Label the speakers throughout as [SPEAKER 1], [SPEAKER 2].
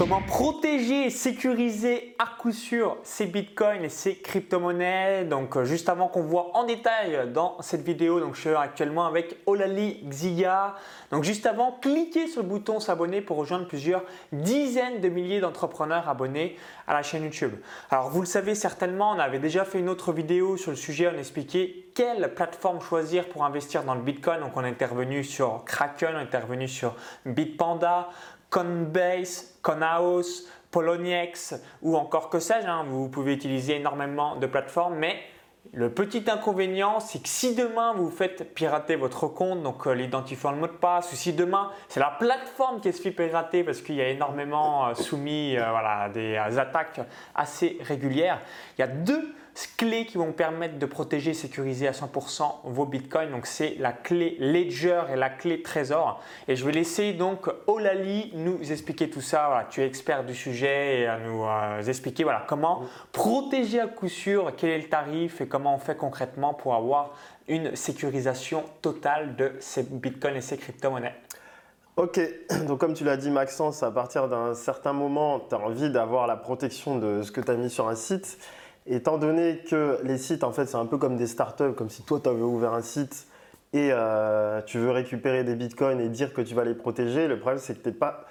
[SPEAKER 1] Comment protéger et sécuriser à coup sûr ces bitcoins et ces crypto-monnaies Donc euh, juste avant qu'on voit en détail dans cette vidéo, donc je suis actuellement avec Olali Xia. Donc juste avant, cliquez sur le bouton s'abonner pour rejoindre plusieurs dizaines de milliers d'entrepreneurs abonnés à la chaîne YouTube. Alors vous le savez certainement, on avait déjà fait une autre vidéo sur le sujet, on expliquait quelle plateforme choisir pour investir dans le bitcoin. Donc on est intervenu sur Kraken, on est intervenu sur Bitpanda, Coinbase, Conhouse, Poloniex ou encore que sais-je. Hein. vous pouvez utiliser énormément de plateformes, mais le petit inconvénient, c'est que si demain vous faites pirater votre compte, donc euh, l'identifiant le mot de passe, ou si demain c'est la plateforme qui se fait pirater parce qu'il y a énormément euh, soumis euh, voilà, des attaques assez régulières, il y a deux clés qui vont permettre de protéger et sécuriser à 100% vos bitcoins. Donc c'est la clé Ledger et la clé Trésor. Et je vais laisser donc Olali nous expliquer tout ça. Voilà, tu es expert du sujet et à nous euh, expliquer voilà, comment protéger à coup sûr, quel est le tarif et comment on fait concrètement pour avoir une sécurisation totale de ces bitcoins et ces crypto-monnaies.
[SPEAKER 2] Ok, donc comme tu l'as dit Maxence, à partir d'un certain moment, tu as envie d'avoir la protection de ce que tu as mis sur un site. Étant donné que les sites, en fait, c'est un peu comme des startups, comme si toi, tu avais ouvert un site et euh, tu veux récupérer des bitcoins et dire que tu vas les protéger, le problème, c'est que tu n'es pas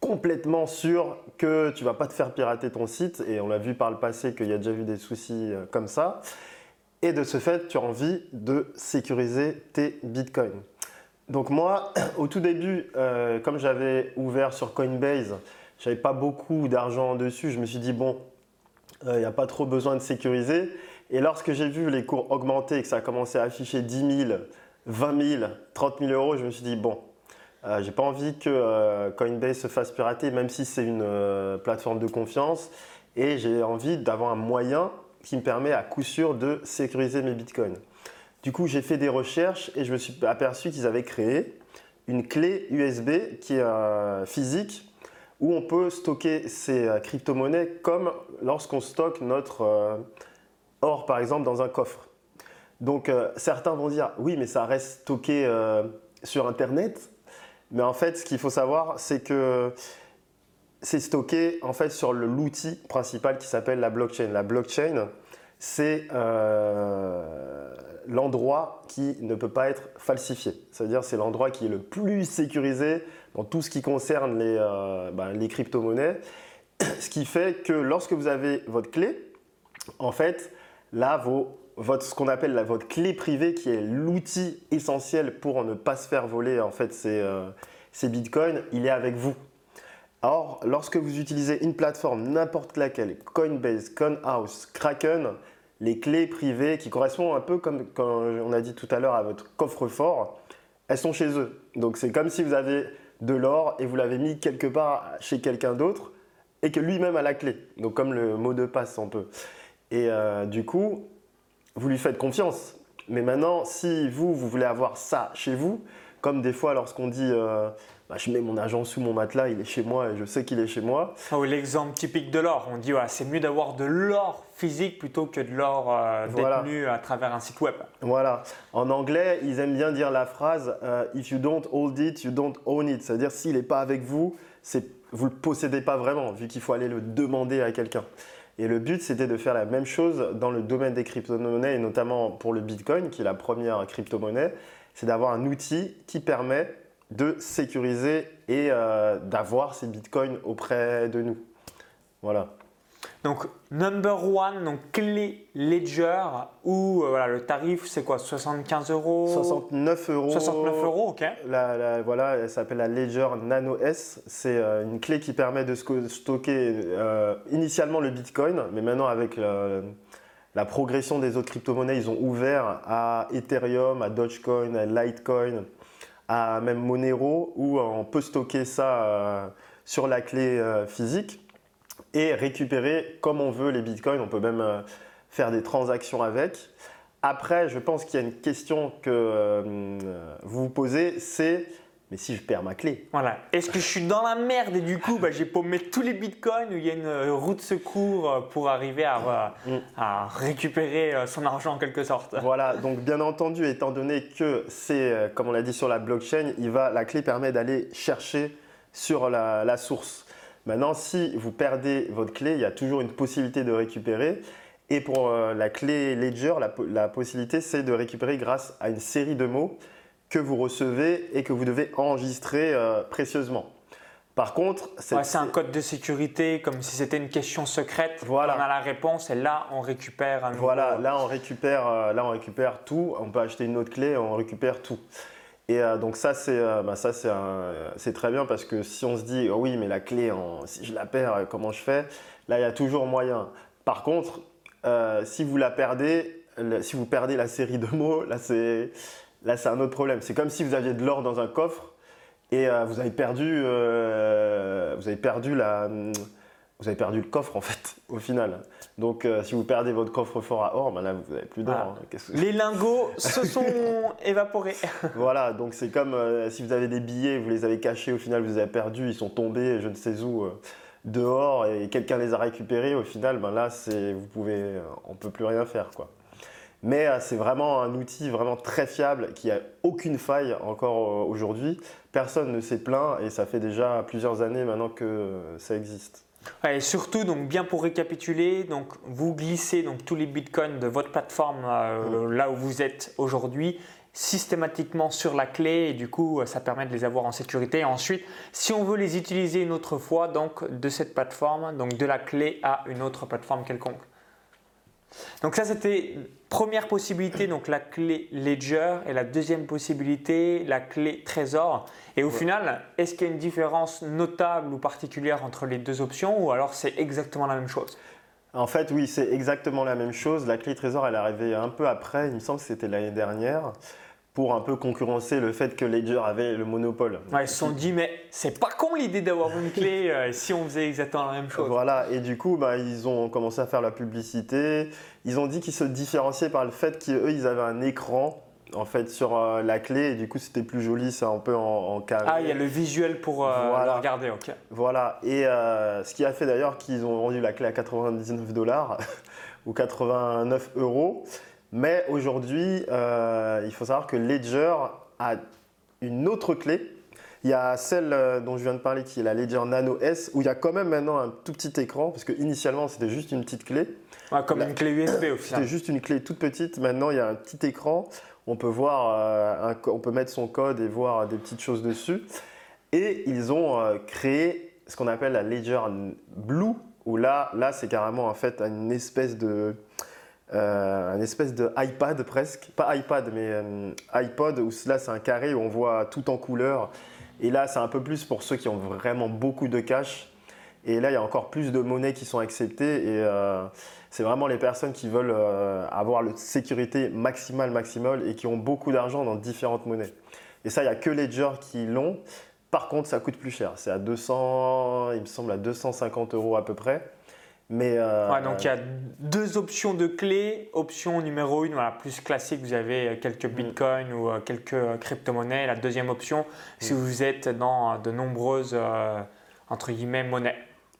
[SPEAKER 2] complètement sûr que tu vas pas te faire pirater ton site. Et on l'a vu par le passé qu'il y a déjà eu des soucis euh, comme ça. Et de ce fait, tu as envie de sécuriser tes bitcoins. Donc moi, au tout début, euh, comme j'avais ouvert sur Coinbase, j'avais pas beaucoup d'argent dessus. Je me suis dit, bon, il euh, n'y a pas trop besoin de sécuriser. Et lorsque j'ai vu les cours augmenter et que ça a commencé à afficher 10 000, 20 000, 30 000 euros, je me suis dit, bon, euh, j'ai pas envie que euh, Coinbase se fasse pirater, même si c'est une plateforme de confiance. Et j'ai envie d'avoir un moyen qui me permet à coup sûr de sécuriser mes bitcoins. Du coup, j'ai fait des recherches et je me suis aperçu qu'ils avaient créé une clé USB qui est physique où on peut stocker ces euh, crypto-monnaies comme lorsqu'on stocke notre euh, or, par exemple, dans un coffre. Donc, euh, certains vont dire, oui, mais ça reste stocké sur Internet. Mais en fait, ce qu'il faut savoir, c'est que c'est stocké en fait sur l'outil principal qui s'appelle la blockchain. La blockchain, c'est l'endroit qui ne peut pas être falsifié. C'est-à-dire c'est l'endroit qui est le plus sécurisé dans tout ce qui concerne les, euh, bah, les crypto-monnaies. Ce qui fait que lorsque vous avez votre clé, en fait, là, votre, ce qu'on appelle la, votre clé privée, qui est l'outil essentiel pour ne pas se faire voler en fait ces, euh, ces bitcoins, il est avec vous. Or, lorsque vous utilisez une plateforme, n'importe laquelle, Coinbase, Conhouse, Kraken, les clés privées qui correspondent un peu comme on a dit tout à l'heure à votre coffre-fort, elles sont chez eux. Donc c'est comme si vous avez de l'or et vous l'avez mis quelque part chez quelqu'un d'autre et que lui-même a la clé. Donc comme le mot de passe un peu. Et euh, du coup, vous lui faites confiance. Mais maintenant, si vous, vous voulez avoir ça chez vous, comme des fois lorsqu'on dit euh, bah, je mets mon argent sous mon matelas, il est chez moi et je sais qu'il est chez moi.
[SPEAKER 1] Oh, l'exemple typique de l'or, on dit c'est mieux d'avoir de l'or physique plutôt que de l'or euh, détenu à travers un site web.
[SPEAKER 2] Voilà. En anglais, ils aiment bien dire la phrase euh, If you don't hold it, you don't own it. C'est-à-dire s'il n'est pas avec vous, vous ne le possédez pas vraiment, vu qu'il faut aller le demander à quelqu'un. Et le but, c'était de faire la même chose dans le domaine des crypto-monnaies et notamment pour le Bitcoin, qui est la première crypto-monnaie c'est d'avoir un outil qui permet de sécuriser et euh, d'avoir ces bitcoins auprès de nous. Voilà.
[SPEAKER 1] Donc, number one, donc clé Ledger, où euh, voilà, le tarif c'est quoi? 75 euros?
[SPEAKER 2] 69 euros.
[SPEAKER 1] 69 euros, ok.
[SPEAKER 2] La, voilà, elle s'appelle la Ledger Nano S. C'est euh, une clé qui permet de stocker initialement le bitcoin, mais maintenant avec la progression des autres crypto-monnaies, ils ont ouvert à Ethereum, à Dogecoin, à Litecoin, à même Monero, où on peut stocker ça euh, sur la clé euh, physique et récupérer comme on veut les bitcoins. On peut même euh, faire des transactions avec. Après, je pense qu'il y a une question que vous vous posez, c'est mais si je perds ma clé.
[SPEAKER 1] Voilà. Est-ce que je suis dans la merde et du coup, bah, j'ai paumé tous les bitcoins où il y a une euh, route de secours euh, pour arriver à, mm. à, récupérer euh, son argent en quelque sorte?
[SPEAKER 2] Voilà. Donc, bien entendu, étant donné que c'est, comme on l'a dit sur la blockchain, il va, la clé permet d'aller chercher sur la, source. Maintenant, si vous perdez votre clé, il y a toujours une possibilité de récupérer. Et pour euh, la clé Ledger, la, possibilité, c'est de récupérer grâce à une série de mots que vous recevez et que vous devez enregistrer euh, précieusement. Par contre,
[SPEAKER 1] c'est un code de sécurité, comme si c'était une question secrète. Voilà. On a la réponse et là, on récupère un
[SPEAKER 2] Voilà, là on récupère, euh, là on récupère tout. On peut acheter une autre clé, on récupère tout. Et donc ça, c'est bah, c'est très bien parce que si on se dit, oh oui, mais la clé, si je la perds, comment je fais? Là, il y a toujours moyen. Par contre, euh, si vous la perdez, si vous perdez la série de mots, là c'est là c'est un autre problème. C'est comme si vous aviez de l'or dans un coffre et euh, vous avez perdu euh, vous avez perdu la vous avez perdu le coffre en fait au final. Donc si vous perdez votre coffre fort à or, ben là vous n'avez plus d'or.
[SPEAKER 1] Hein. Les lingots se sont évaporés.
[SPEAKER 2] voilà, donc c'est comme si vous avez des billets, vous les avez cachés, au final vous les avez perdus, ils sont tombés, je ne sais où dehors et quelqu'un les a récupérés, au final, ben là, vous pouvez, euh, on peut plus rien faire, quoi. Mais euh, c'est vraiment un outil vraiment très fiable qui a aucune faille encore euh, aujourd'hui. Personne ne s'est plaint et ça fait déjà plusieurs années maintenant que ça existe.
[SPEAKER 1] et surtout, donc bien pour récapituler, donc vous glissez donc tous les bitcoins de votre plateforme là où vous êtes aujourd'hui systématiquement sur la clé et du coup ça permet de les avoir en sécurité. ensuite, si on veut les utiliser une autre fois, donc de cette plateforme, donc de la clé à une autre plateforme quelconque. Donc ça c'était première possibilité, donc la clé Ledger et la deuxième possibilité, la clé Trésor. Et au final, est-ce qu'il y a une différence notable ou particulière entre les deux options ou alors c'est exactement la même chose?
[SPEAKER 2] En fait, oui, c'est exactement la même chose. La clé Trésor, elle est arrivée un peu après, il me semble que c'était l'année dernière pour un peu concurrencer le fait que Ledger avait le monopole.
[SPEAKER 1] Ouais, ils se sont dit, mais c'est pas con l'idée d'avoir une clé euh, si on faisait exactement la même chose.
[SPEAKER 2] Voilà, et du coup, bah, ils ont commencé à faire la publicité. Ils ont dit qu'ils se différenciaient par le fait qu'eux, ils avaient un écran en fait sur euh, la clé et du coup c'était plus joli c'est un peu en, carré
[SPEAKER 1] ah il y a le visuel pour euh, le regarder ok
[SPEAKER 2] voilà et ce qui a fait d'ailleurs qu'ils ont vendu la clé à 99 dollars ou 89 euros mais aujourd'hui, euh, il faut savoir que Ledger a une autre clé. Il y a celle euh, dont je viens de parler qui est la Ledger Nano S, où il y a quand même maintenant un tout petit écran, parce qu'initialement c'était juste une petite clé.
[SPEAKER 1] comme une clé USB au final.
[SPEAKER 2] C'était juste une clé toute petite. Maintenant il y a un petit écran. On peut voir, euh, on peut mettre son code et voir des petites choses dessus. Et ils ont créé ce qu'on appelle la Ledger Blue, où là, là c'est carrément en fait une espèce de euh, un espèce de iPad presque, pas iPad mais euh, iPod où là c'est un carré où on voit tout en couleur. Et là c'est un peu plus pour ceux qui ont vraiment beaucoup de cash. Et là il y a encore plus de monnaies qui sont acceptées. Et euh, c'est vraiment les personnes qui veulent avoir la sécurité maximale maximale et qui ont beaucoup d'argent dans différentes monnaies. Et ça il n'y a que Ledger qui l'ont. Par contre ça coûte plus cher. C'est à 200 il me semble à 250 euros à peu près
[SPEAKER 1] mais euh, donc il y a deux options de clés. Option numéro une, voilà, plus classique, vous avez quelques mm. bitcoins ou euh, quelques crypto-monnaies. La deuxième option, si mm. vous êtes dans de nombreuses euh, entre guillemets monnaies.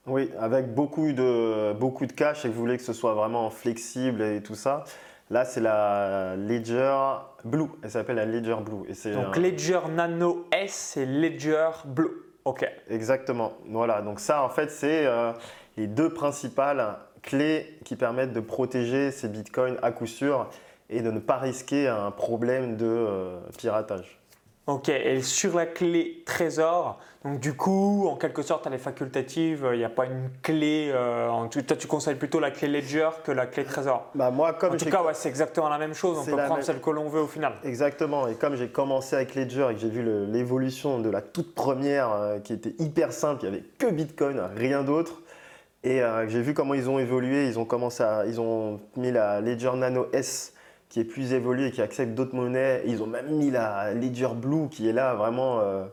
[SPEAKER 2] Oui, avec beaucoup de, beaucoup de cash et que vous voulez que ce soit vraiment flexible et tout ça. Là, c'est la Ledger Blue. Elle s'appelle la Ledger Blue.
[SPEAKER 1] Et donc Ledger Nano S et Ledger Blue. Ok.
[SPEAKER 2] Exactement. Voilà. Donc ça, en fait, c'est les deux principales clés qui permettent de protéger ces bitcoins à coup sûr et de ne pas risquer un problème de euh, piratage.
[SPEAKER 1] Ok, et sur la clé trésor, donc du coup, en quelque sorte, elle est facultative, il n'y a pas une clé. Euh, en tout, toi, tu conseilles plutôt la clé Ledger que la clé trésor
[SPEAKER 2] bah moi, comme
[SPEAKER 1] En tout cas, ouais, c'est exactement la même chose, on peut prendre celle que l'on veut au final.
[SPEAKER 2] Exactement, et comme j'ai commencé avec Ledger et que j'ai vu l'évolution de la toute première euh, qui était hyper simple, il n'y avait que Bitcoin, rien d'autre, et euh, j'ai vu comment ils ont évolué. Ils ont commencé à, ils ont mis la Ledger Nano S qui est plus évoluée et qui accepte d'autres monnaies. Ils ont même mis la Ledger Blue qui est là vraiment euh,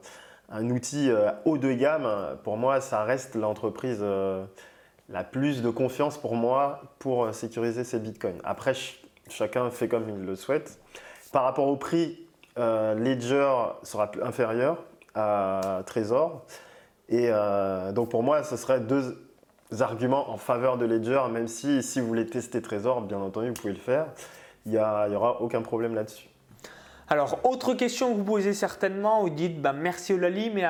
[SPEAKER 2] un outil euh, haut de gamme. Pour moi, ça reste l'entreprise la plus de confiance pour moi pour sécuriser ses bitcoins. Après, chacun fait comme il le souhaite. Par rapport au prix, Ledger sera inférieur à Trésor. Et donc pour moi, ce serait deux arguments en faveur de Ledger, même si si vous voulez tester Trésor, bien entendu, vous pouvez le faire. Il n'y aura aucun problème là-dessus.
[SPEAKER 1] Alors, autre question que vous posez certainement, vous dites bah, merci Olali, mais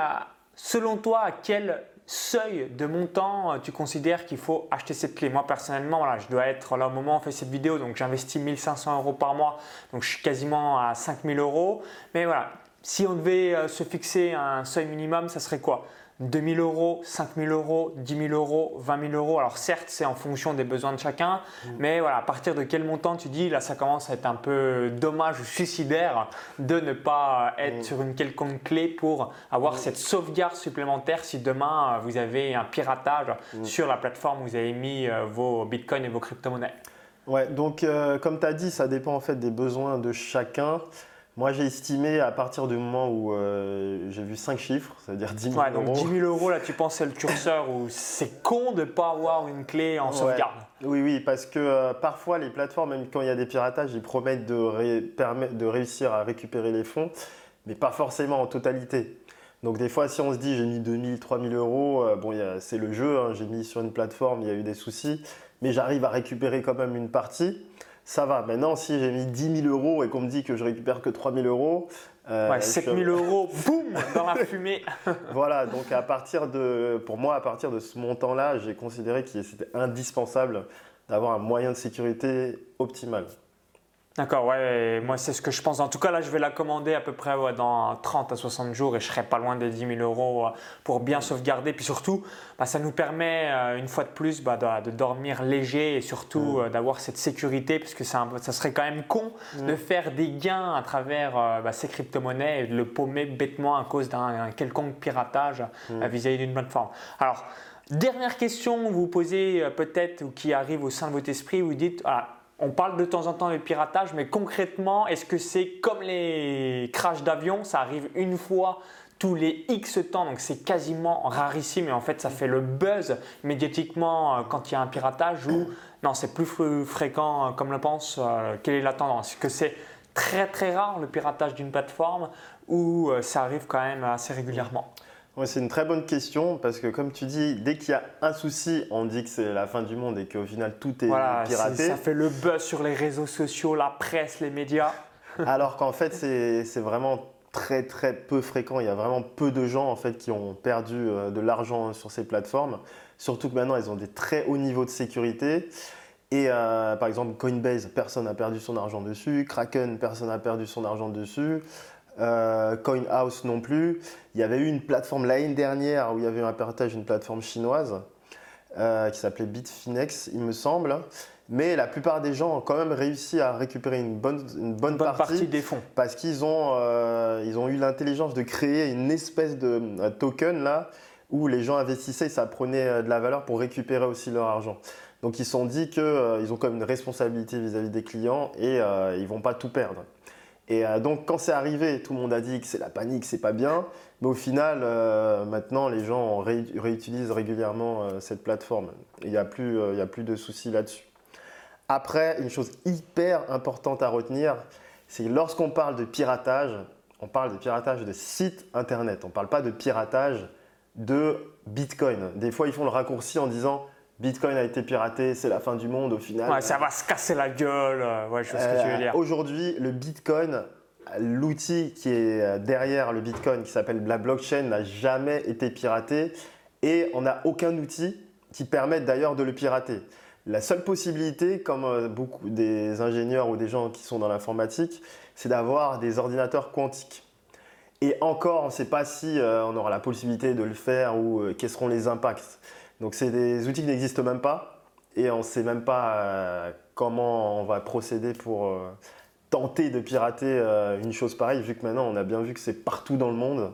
[SPEAKER 1] selon toi, à quel seuil de montant tu considères qu'il faut acheter cette clé? Moi personnellement, voilà, je dois être là au moment où on fait cette vidéo, donc j'investis 1500 euros par mois, donc je suis quasiment à 5000 euros. Mais voilà, si on devait se fixer un seuil minimum, ça serait quoi? 2 000 euros, 5 000 euros, 10 000 euros, 20 000 euros. Alors certes, c'est en fonction des besoins de chacun, mm. mais voilà, à partir de quel montant tu dis, là, ça commence à être un peu dommage ou suicidaire de ne pas être mm. sur une quelconque clé pour avoir mm. cette sauvegarde supplémentaire si demain vous avez un piratage sur la plateforme où vous avez mis euh, vos bitcoins et vos crypto-monnaies.
[SPEAKER 2] Ouais, donc euh, comme tu as dit, ça dépend en fait des besoins de chacun. Moi, j'ai estimé à partir du moment où euh, j'ai vu 5 chiffres, c'est-à-dire 10 000
[SPEAKER 1] ouais,
[SPEAKER 2] donc
[SPEAKER 1] 10 000 euros, là, tu penses c'est le curseur où c'est con de ne pas avoir une clé en sauvegarde.
[SPEAKER 2] Oui, oui, parce que euh, parfois, les plateformes, même quand il y a des piratages, ils promettent de, de réussir à récupérer les fonds, mais pas forcément en totalité. Donc des fois, si on se dit j'ai mis 2 000, 3 000 euros, euh, bon, c'est le jeu, hein, j'ai mis sur une plateforme, il y a eu des soucis, mais j'arrive à récupérer quand même une partie ça va. Maintenant, si j'ai mis 10 000 euros et qu'on me dit que je récupère que 3 000 euros.
[SPEAKER 1] Euh, ouais, 7 000 euros, boum, dans la fumée.
[SPEAKER 2] voilà, donc à partir de, pour moi, à partir de ce montant-là, j'ai considéré qu'il était indispensable d'avoir un moyen de sécurité optimal.
[SPEAKER 1] D'accord, ouais, moi c'est ce que je pense. En tout cas, là, je vais la commander à peu près dans 30 à 60 jours et je serai pas loin des 10 000 euros euh, pour bien sauvegarder. Puis surtout, bah, ça nous permet euh, une fois de plus bah, de, dormir léger et surtout euh, d'avoir cette sécurité parce que ça, ça serait quand même con de faire des gains à travers bah, ces crypto-monnaies et de le paumer bêtement à cause d'un quelconque piratage vis-à-vis d'une plateforme. Alors, dernière question que vous posez peut-être ou qui arrive au sein de votre esprit, vous dites, on parle de temps en temps de piratage, mais concrètement, est-ce que c'est comme les crashs d'avion Ça arrive une fois tous les X temps, donc c'est quasiment rarissime et en fait ça fait le buzz médiatiquement euh, quand il y a un piratage ou non, c'est plus fréquent euh, comme le pense. Euh, quelle est la tendance? Est-ce que c'est très très rare le piratage d'une plateforme ou ça arrive quand même assez régulièrement?
[SPEAKER 2] C'est une très bonne question parce que comme tu dis, dès qu'il y a un souci, on dit que c'est la fin du monde et qu'au final tout est
[SPEAKER 1] voilà,
[SPEAKER 2] piraté.
[SPEAKER 1] Ça fait le buzz sur les réseaux sociaux, la presse, les médias.
[SPEAKER 2] Alors qu'en fait, c'est vraiment très très peu fréquent. Il y a vraiment peu de gens en fait qui ont perdu euh, de l'argent sur ces plateformes. Surtout que maintenant, elles ont des très hauts niveaux de sécurité. Et euh, par exemple, Coinbase, personne n'a perdu son argent dessus. Kraken, personne n'a perdu son argent dessus. Euh, CoinHouse non plus. Il y avait eu une plateforme l'année dernière où il y avait un partage d'une plateforme chinoise euh, qui s'appelait Bitfinex, il me semble. Mais la plupart des gens ont quand même réussi à récupérer une bonne, une bonne,
[SPEAKER 1] partie, des fonds.
[SPEAKER 2] Parce qu'ils ont, euh, ils ont eu l'intelligence de créer une espèce de token là où les gens investissaient et ça prenait de la valeur pour récupérer aussi leur argent. Donc ils se sont dit qu'ils ont comme une responsabilité vis-à-vis des clients et ils ne vont pas tout perdre. Et euh, donc quand c'est arrivé, tout le monde a dit que c'est la panique, c'est pas bien. Mais au final, euh, maintenant, les gens réutilisent régulièrement euh, cette plateforme. Il n'y a, a plus de soucis là-dessus. Après, une chose hyper importante à retenir, c'est lorsqu'on parle de piratage, on parle de piratage de sites internet. On ne parle pas de piratage de Bitcoin. Des fois, ils font le raccourci en disant Bitcoin a été piraté, c'est la fin du monde au final.
[SPEAKER 1] Ouais, ça va se casser la gueule. Euh, ouais, je sais ce que tu veux euh, dire.
[SPEAKER 2] Aujourd'hui, le Bitcoin, l'outil qui est derrière le Bitcoin, qui s'appelle la blockchain, n'a jamais été piraté et on n'a aucun outil qui permette d'ailleurs de le pirater. La seule possibilité, comme euh, beaucoup des ingénieurs ou des gens qui sont dans l'informatique, c'est d'avoir des ordinateurs quantiques. Et encore, on ne sait pas si on aura la possibilité de le faire ou quels seront les impacts. Donc c'est des outils qui n'existent même pas et on ne sait même pas euh, comment on va procéder pour euh, tenter de pirater euh, une chose pareille, vu que maintenant on a bien vu que c'est partout dans le monde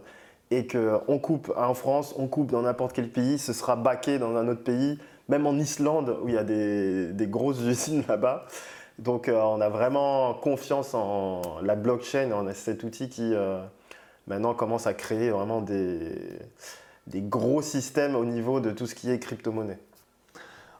[SPEAKER 2] et qu'on coupe en France, on coupe dans n'importe quel pays, ce sera baqué dans un autre pays, même en Islande où il y a des, grosses usines là-bas. Donc on a vraiment confiance en la blockchain, a cet outil qui maintenant commence à créer vraiment des des gros systèmes au niveau de tout ce qui est crypto-monnaie.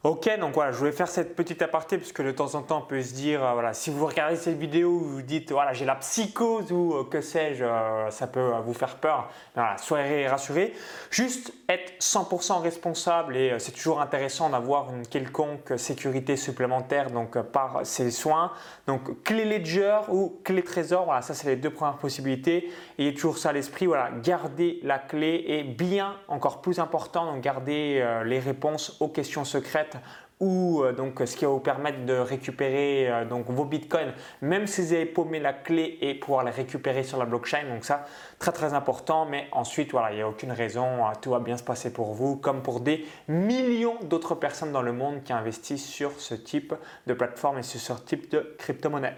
[SPEAKER 1] Ok, donc voilà, je voulais faire cette petite aparté puisque de temps en temps on peut se dire, euh, voilà, si vous regardez cette vidéo, vous vous dites, voilà, j'ai la psychose ou euh, que sais-je, euh, ça peut vous faire peur. voilà, soyez rassurés. Juste être 100% responsable et c'est toujours intéressant d'avoir une quelconque sécurité supplémentaire donc par ces soins. Donc clé Ledger ou clé Trésor, voilà, ça c'est les deux premières possibilités. Ayez toujours ça à l'esprit, voilà, gardez la clé et bien, encore plus important, donc gardez les réponses aux questions secrètes ou euh, donc ce qui va vous permettre de récupérer euh, donc vos bitcoins même si vous avez paumé la clé et pouvoir les récupérer sur la blockchain. Donc ça très très important. Mais ensuite voilà il n'y a aucune raison euh, tout va bien se passer pour vous comme pour des millions d'autres personnes dans le monde qui investissent sur ce type de plateforme et sur ce type de crypto-monnaie.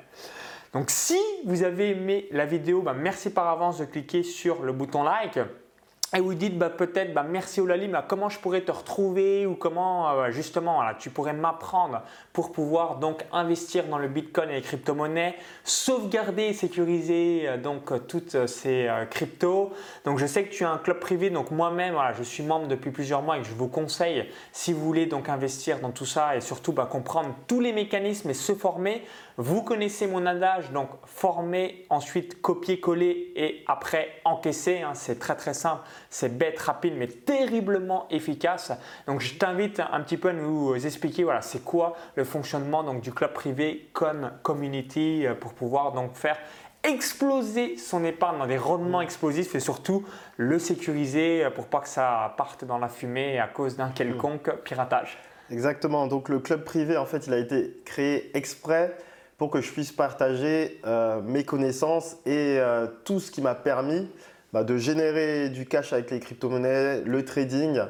[SPEAKER 1] Donc si vous avez aimé la vidéo bah, merci par avance de cliquer sur le bouton like et vous dites bah, peut-être bah, merci Olali, mais comment je pourrais te retrouver ou comment euh, justement tu pourrais m'apprendre pour pouvoir donc investir dans le Bitcoin et les crypto-monnaies, sauvegarder et sécuriser euh, donc euh, toutes ces cryptos. Donc je sais que tu as un club privé, donc moi-même je suis membre depuis plusieurs mois et je vous conseille si vous voulez donc investir dans tout ça et surtout bah, comprendre tous les mécanismes et se former. Vous connaissez mon adage, donc former, ensuite copier-coller et après encaisser. Hein. c'est très très simple c'est bête, rapide, mais terriblement efficace. Donc je t'invite un petit peu à nous expliquer voilà, c'est quoi le fonctionnement donc, du club privé Con Community euh, pour pouvoir donc faire exploser son épargne dans des rendements explosifs et surtout le sécuriser euh, pour pas que ça parte dans la fumée à cause d'un quelconque piratage.
[SPEAKER 2] Exactement. Donc le club privé, en fait, il a été créé exprès pour que je puisse partager euh, mes connaissances et tout ce qui m'a permis bah, de générer du cash avec les crypto-monnaies, le trading,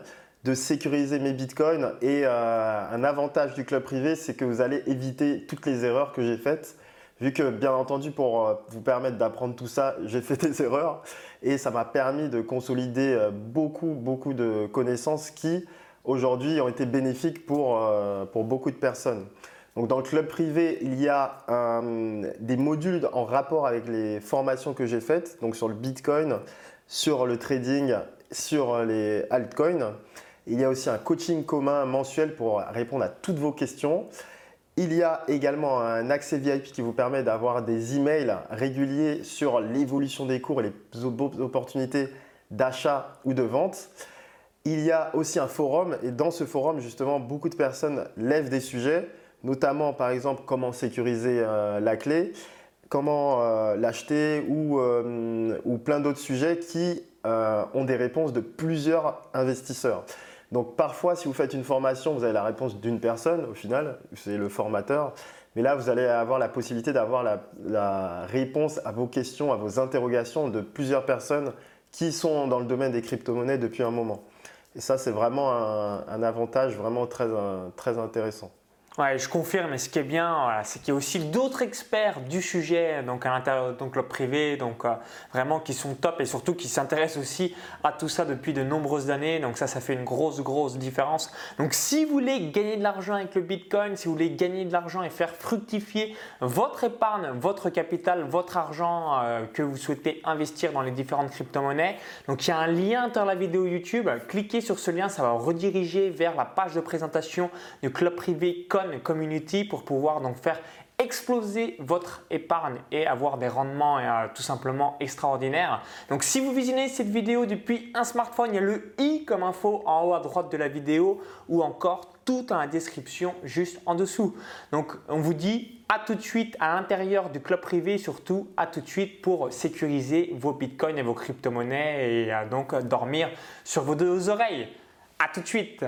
[SPEAKER 2] de sécuriser mes bitcoins. Et euh, un avantage du club privé, c'est que vous allez éviter toutes les erreurs que j'ai faites. Vu que, bien entendu, pour euh, vous permettre d'apprendre tout ça, j'ai fait des erreurs. Et ça m'a permis de consolider euh, beaucoup, beaucoup de connaissances qui, aujourd'hui, ont été bénéfiques pour, pour beaucoup de personnes. Donc dans le club privé, il y a des modules en rapport avec les formations que j'ai faites, donc sur le Bitcoin, sur le trading, sur les altcoins. Il y a aussi un coaching commun mensuel pour répondre à toutes vos questions. Il y a également un accès VIP qui vous permet d'avoir des emails réguliers sur l'évolution des cours et les opportunités d'achat ou de vente. Il y a aussi un forum et dans ce forum, justement, beaucoup de personnes lèvent des sujets notamment par exemple comment sécuriser euh, la clé, comment euh, l'acheter ou, euh, ou, plein d'autres sujets qui ont des réponses de plusieurs investisseurs. Donc parfois, si vous faites une formation, vous avez la réponse d'une personne au final, c'est le formateur. Mais là, vous allez avoir la possibilité d'avoir la, réponse à vos questions, à vos interrogations de plusieurs personnes qui sont dans le domaine des crypto-monnaies depuis un moment. Et ça, c'est vraiment un, avantage vraiment très intéressant.
[SPEAKER 1] Ouais, je confirme. Et ce qui est bien, c'est qu'il y a aussi d'autres experts du sujet, donc à l'intérieur de club privé, donc euh, vraiment qui sont top et surtout qui s'intéressent aussi à tout ça depuis de nombreuses années. Donc ça, ça fait une grosse, grosse différence. Donc si vous voulez gagner de l'argent avec le Bitcoin, si vous voulez gagner de l'argent et faire fructifier votre épargne, votre capital, votre argent euh, que vous souhaitez investir dans les différentes crypto-monnaies, donc il y a un lien dans la vidéo YouTube. Cliquez sur ce lien, ça va rediriger vers la page de présentation du club privé Con community pour pouvoir donc faire exploser votre épargne et avoir des rendements euh, tout simplement extraordinaires. Donc si vous visionnez cette vidéo depuis un smartphone, il y a le i comme info en haut à droite de la vidéo ou encore tout dans la description juste en dessous. Donc on vous dit à tout de suite à l'intérieur du club privé, surtout à tout de suite pour sécuriser vos bitcoins et vos crypto-monnaies et euh, donc dormir sur vos deux oreilles. À tout de suite